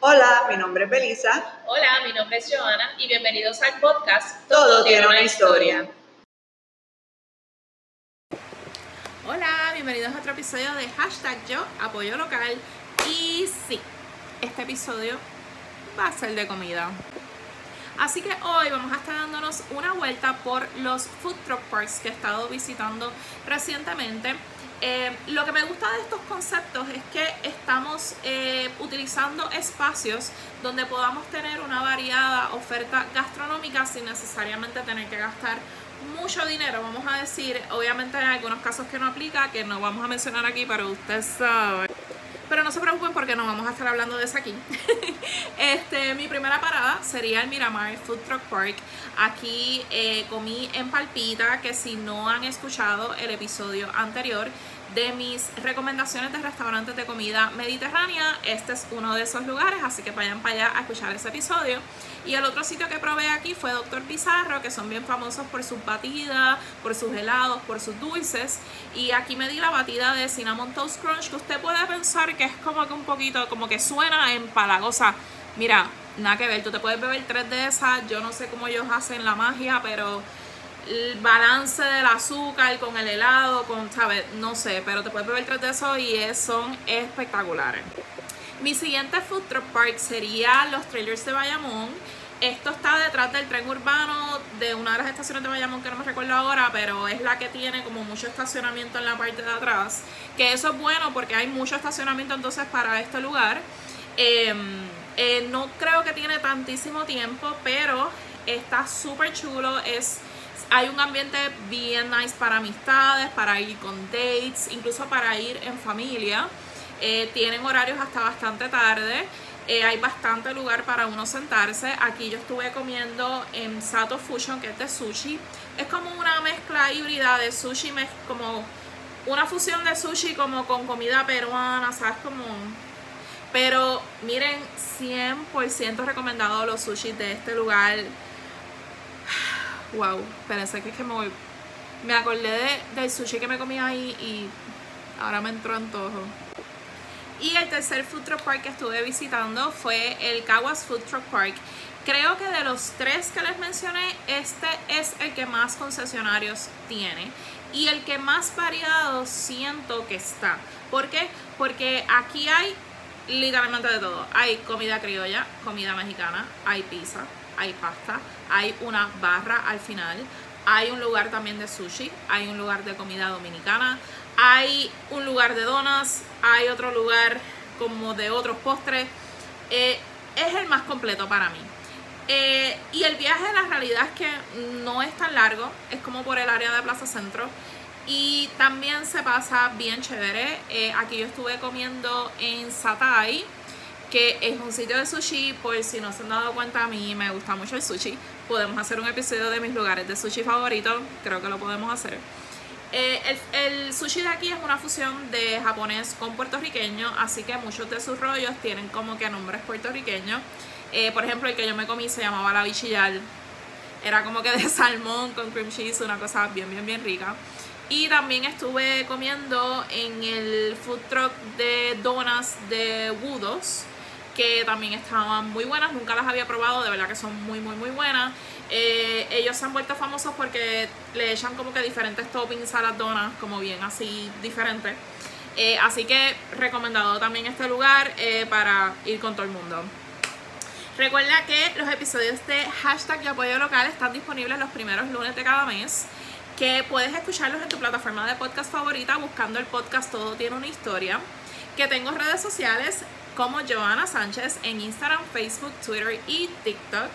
Hola, mi nombre es Belisa. Hola, mi nombre es Joana y bienvenidos al podcast Todo, tiene una historia. Hola, bienvenidos a otro episodio de hashtag yo apoyo local. Y sí, este episodio va a ser de comida. Así que hoy vamos a estar dándonos una vuelta por los food truck parks que he estado visitando recientemente. Eh, lo que me gusta de estos conceptos es que estamos eh, utilizando espacios donde podamos tener una variada oferta gastronómica sin necesariamente tener que gastar mucho dinero, vamos a decir, obviamente hay algunos casos que no aplica, que no vamos a mencionar aquí, pero usted sabe. Pero no se preocupen porque no vamos a estar hablando de eso aquí. este, mi primera parada sería el Miramar Food Truck Park. Aquí eh, comí en Palpita, que si no han escuchado el episodio anterior, de mis recomendaciones de restaurantes de comida mediterránea. Este es uno de esos lugares, así que vayan para allá a escuchar ese episodio. Y el otro sitio que probé aquí fue Doctor Pizarro, que son bien famosos por sus batidas, por sus helados, por sus dulces. Y aquí me di la batida de Cinnamon Toast Crunch, que usted puede pensar que es como que un poquito, como que suena empalagosa. Mira, nada que ver, tú te puedes beber tres de esas. Yo no sé cómo ellos hacen la magia, pero el balance del azúcar con el helado, con, ¿sabes? No sé, pero te puedes beber tres de esos y son espectaculares. Mi siguiente food truck park sería los trailers de Bayamón. Esto está detrás del tren urbano de una de las estaciones de Bayamón que no me recuerdo ahora, pero es la que tiene como mucho estacionamiento en la parte de atrás. Que eso es bueno porque hay mucho estacionamiento entonces para este lugar. Em, eh, no creo que tiene tantísimo tiempo, pero está súper chulo. Es hay un ambiente bien nice para amistades, para ir con dates, incluso para ir en familia. Eh, tienen horarios hasta bastante tarde. Eh, hay bastante lugar para uno sentarse. Aquí yo estuve comiendo en Sato Fusion, que es de sushi. Es como una mezcla híbrida de sushi, como una fusión de sushi como con comida peruana, ¿sabes? Como... Pero miren, 100% recomendado los sushis de este lugar Wow, espérense que es que me voy. Me acordé del sushi que me comí ahí y ahora me entró antojo. Y el tercer food truck park que estuve visitando fue el Caguas Food Truck Park. Creo que de los tres que les mencioné, este es el que más concesionarios tiene y el que más variado siento que está. ¿Por qué? Porque aquí hay literalmente de todo. Hay comida criolla, comida mexicana, hay pizza, hay pasta, hay una barra al final, hay un lugar también de sushi, hay un lugar de comida dominicana, hay un lugar de donas, hay otro lugar como de otros postres. Eh, es el más completo para mí. Eh, y el viaje, la realidad es que no es tan largo, es como por el área de Plaza Centro. Y también se pasa bien chévere. Eh, aquí yo estuve comiendo en Satai, que es un sitio de sushi, por si no se han dado cuenta, a mí me gusta mucho el sushi. Podemos hacer un episodio de mis lugares de sushi favoritos, creo que lo podemos hacer. Eh, el, sushi de aquí es una fusión de japonés con puertorriqueño, así que muchos de sus rollos tienen como que nombres puertorriqueños. Eh, por ejemplo, el que yo me comí se llamaba la bichillar. Era como que de salmón con cream cheese, una cosa bien, bien, bien rica. Y también estuve comiendo en el food truck de donas de Wudos que también estaban muy buenas, nunca las había probado, de verdad que son muy muy muy buenas. Eh, ellos se han vuelto famosos porque le echan como que diferentes toppings a las donas, como bien así diferentes. Eh, así que recomendado también este lugar eh, para ir con todo el mundo. Recuerda que los episodios de hashtag de apoyo local están disponibles los primeros lunes de cada mes. Que puedes escucharlos en tu plataforma de podcast favorita buscando el podcast Todo tiene una historia. Que tengo redes sociales, como Joana Sánchez en Instagram, Facebook, Twitter y TikTok.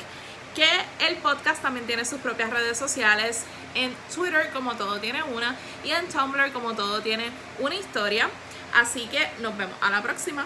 Que el podcast también tiene sus propias redes sociales en Twitter como todo tiene una y en Tumblr como todo tiene una historia. Así que nos vemos a la próxima.